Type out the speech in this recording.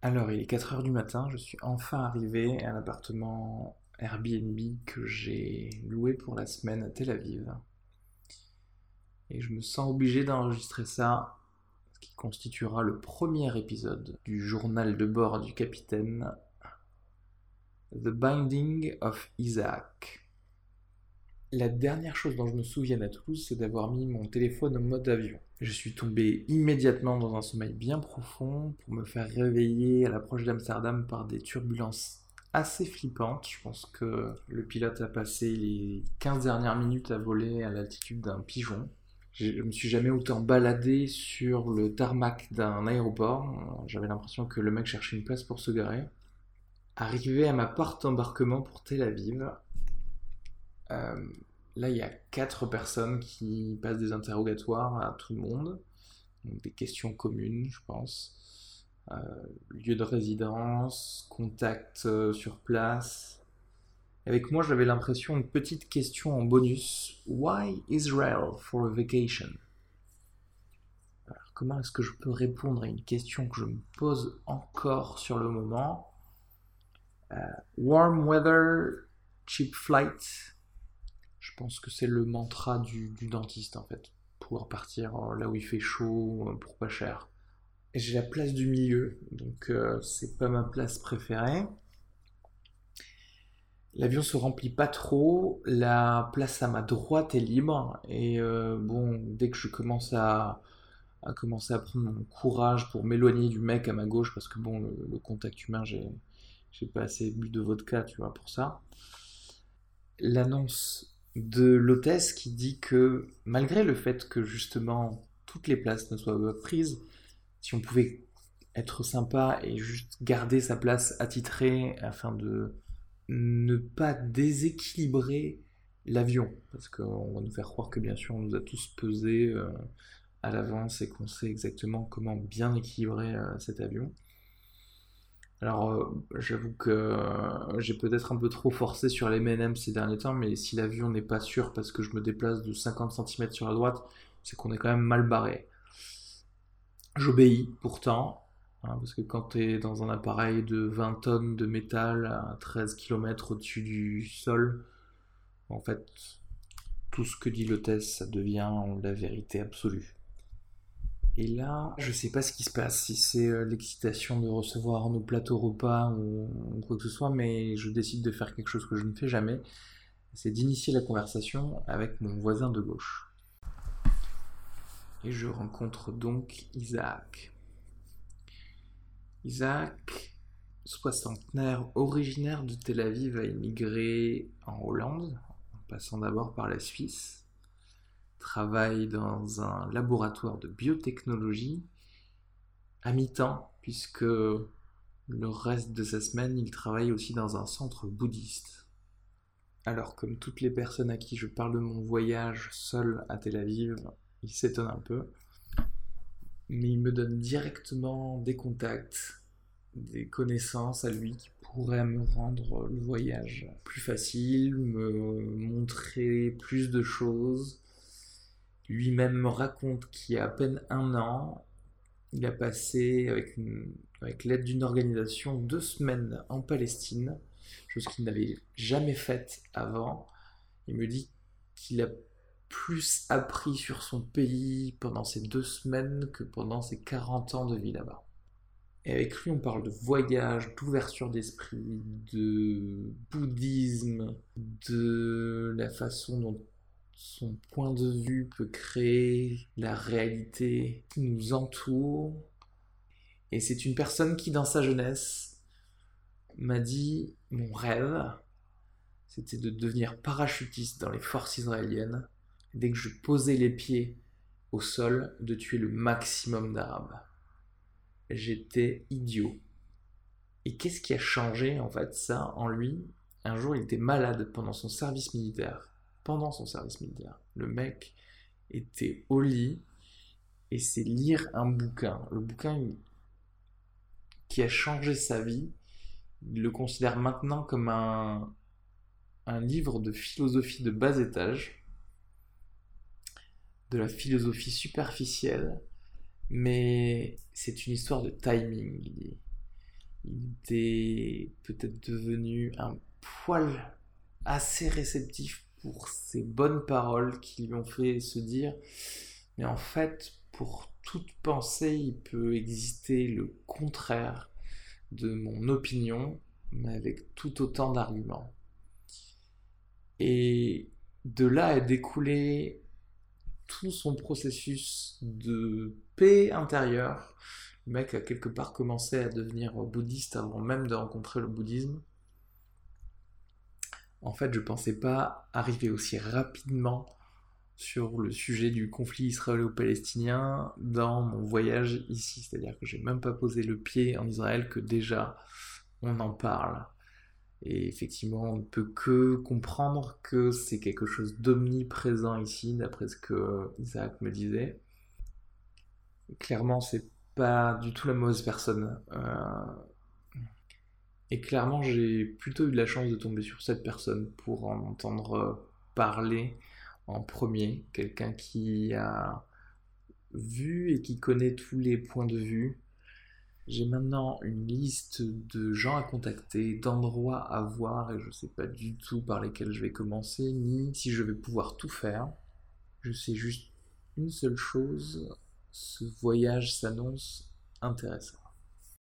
Alors, il est 4 heures du matin, je suis enfin arrivé à l'appartement Airbnb que j'ai loué pour la semaine à Tel Aviv. Et je me sens obligé d'enregistrer ça, ce qui constituera le premier épisode du journal de bord du capitaine The Binding of Isaac. La dernière chose dont je me souviens à Toulouse, c'est d'avoir mis mon téléphone en mode avion. Je suis tombé immédiatement dans un sommeil bien profond pour me faire réveiller à l'approche d'Amsterdam par des turbulences assez flippantes. Je pense que le pilote a passé les 15 dernières minutes à voler à l'altitude d'un pigeon. Je me suis jamais autant baladé sur le tarmac d'un aéroport. J'avais l'impression que le mec cherchait une place pour se garer. Arrivé à ma porte d'embarquement pour Tel Aviv, euh, là, il y a quatre personnes qui passent des interrogatoires à tout le monde. des questions communes, je pense. Euh, lieu de résidence, contact euh, sur place. Avec moi, j'avais l'impression une petite question en bonus. Why Israel for a vacation? Comment est-ce que je peux répondre à une question que je me pose encore sur le moment? Warm weather, cheap flight, je pense que c'est le mantra du, dentiste en fait. Pouvoir partir euh, là où il fait chaud euh, pour pas cher. J'ai la place du milieu, donc euh, c'est pas ma place préférée. L'avion se remplit pas trop, la place à ma droite est libre, et bon, dès que je commence à, commencer à prendre mon courage pour m'éloigner du mec à ma gauche, parce que bon, le, contact humain, j'ai, j'ai pas assez bu de vodka, tu vois, pour ça. L'annonce de l'hôtesse qui dit que malgré le fait que justement toutes les places ne soient pas prises, si on pouvait être sympa et juste garder sa place attitrée afin de ne pas déséquilibrer l'avion, parce qu'on va nous faire croire que bien sûr on nous a tous pesé euh, à l'avance et qu'on sait exactement comment bien équilibrer euh, cet avion. Alors, euh, j'avoue que euh, j'ai peut-être un peu trop forcé sur les MNM ces derniers temps, mais si l'avion n'est pas sûr parce que je me déplace de 50 cm sur la droite, c'est qu'on est quand même mal barré. J'obéis pourtant, hein, parce que quand tu es dans un appareil de 20 tonnes de métal à 13 km au-dessus du sol, en fait, tout ce que dit l'hôtesse, ça devient la vérité absolue. Et là, je sais pas ce qui se passe, si c'est euh, l'excitation de recevoir nos plateaux repas ou, quoi que ce soit, mais je décide de faire quelque chose que je ne fais jamais, c'est d'initier la conversation avec mon voisin de gauche. Et je rencontre donc Isaac. Isaac, soixantenaire originaire de Tel Aviv, a immigré en Hollande, en passant d'abord par la Suisse travaille dans un laboratoire de biotechnologie à mi-temps, puisque le reste de sa semaine, il travaille aussi dans un centre bouddhiste. Alors, comme toutes les personnes à qui je parle de mon voyage seul à Tel Aviv, il s'étonne un peu. Mais il me donne directement des contacts, des connaissances à lui qui pourraient me rendre le voyage plus facile, me montrer plus de choses, lui-même me raconte qu'il y a à peine un an, il a passé, avec, l'aide d'une organisation, deux semaines en Palestine, chose qu'il n'avait jamais faite avant. Il me dit qu'il a plus appris sur son pays pendant ces deux semaines que pendant ses 40 ans de vie là-bas. Et avec lui, on parle de voyage, d'ouverture d'esprit, de bouddhisme, de la façon dont son point de vue peut créer la réalité qui nous entoure. Et c'est une personne qui, dans sa jeunesse, m'a dit mon rêve, c'était de devenir parachutiste dans les forces israéliennes. Dès que je posais les pieds au sol, de tuer le maximum d'Arabes. J'étais idiot. Et qu'est-ce qui a changé en fait ça en lui? Un jour, il était malade pendant son service militaire pendant son service militaire. Le mec était au lit et c'est lire un bouquin. Le bouquin qui a changé sa vie, il le considère maintenant comme un, un livre de philosophie de bas étage, de la philosophie superficielle, mais c'est une histoire de timing, il il était peut-être devenu un poil assez réceptif pour ces bonnes paroles qui lui ont fait se dire mais en fait pour toute pensée il peut exister le contraire de mon opinion mais avec tout autant d'arguments et de là est découlé tout son processus de paix intérieure. Le mec a quelque part commencé à devenir bouddhiste avant même de rencontrer le bouddhisme. En fait, je pensais pas arriver aussi rapidement sur le sujet du conflit israélo-palestinien dans mon voyage ici. C'est-à-dire que j'ai même pas posé le pied en Israël que déjà on en parle. Et effectivement, on ne peut que comprendre que c'est quelque chose d'omniprésent ici, d'après ce que Isaac me disait. Clairement, c'est pas du tout la mauvaise personne. Euh, et clairement, j'ai plutôt eu de la chance de tomber sur cette personne pour en entendre parler en premier. Quelqu'un qui a vu et qui connaît tous les points de vue, j'ai maintenant une liste de gens à contacter, d'endroits à voir et je ne sais pas du tout par lesquels je vais commencer, ni si je vais pouvoir tout faire. Je sais juste une seule chose, ce voyage s'annonce intéressant.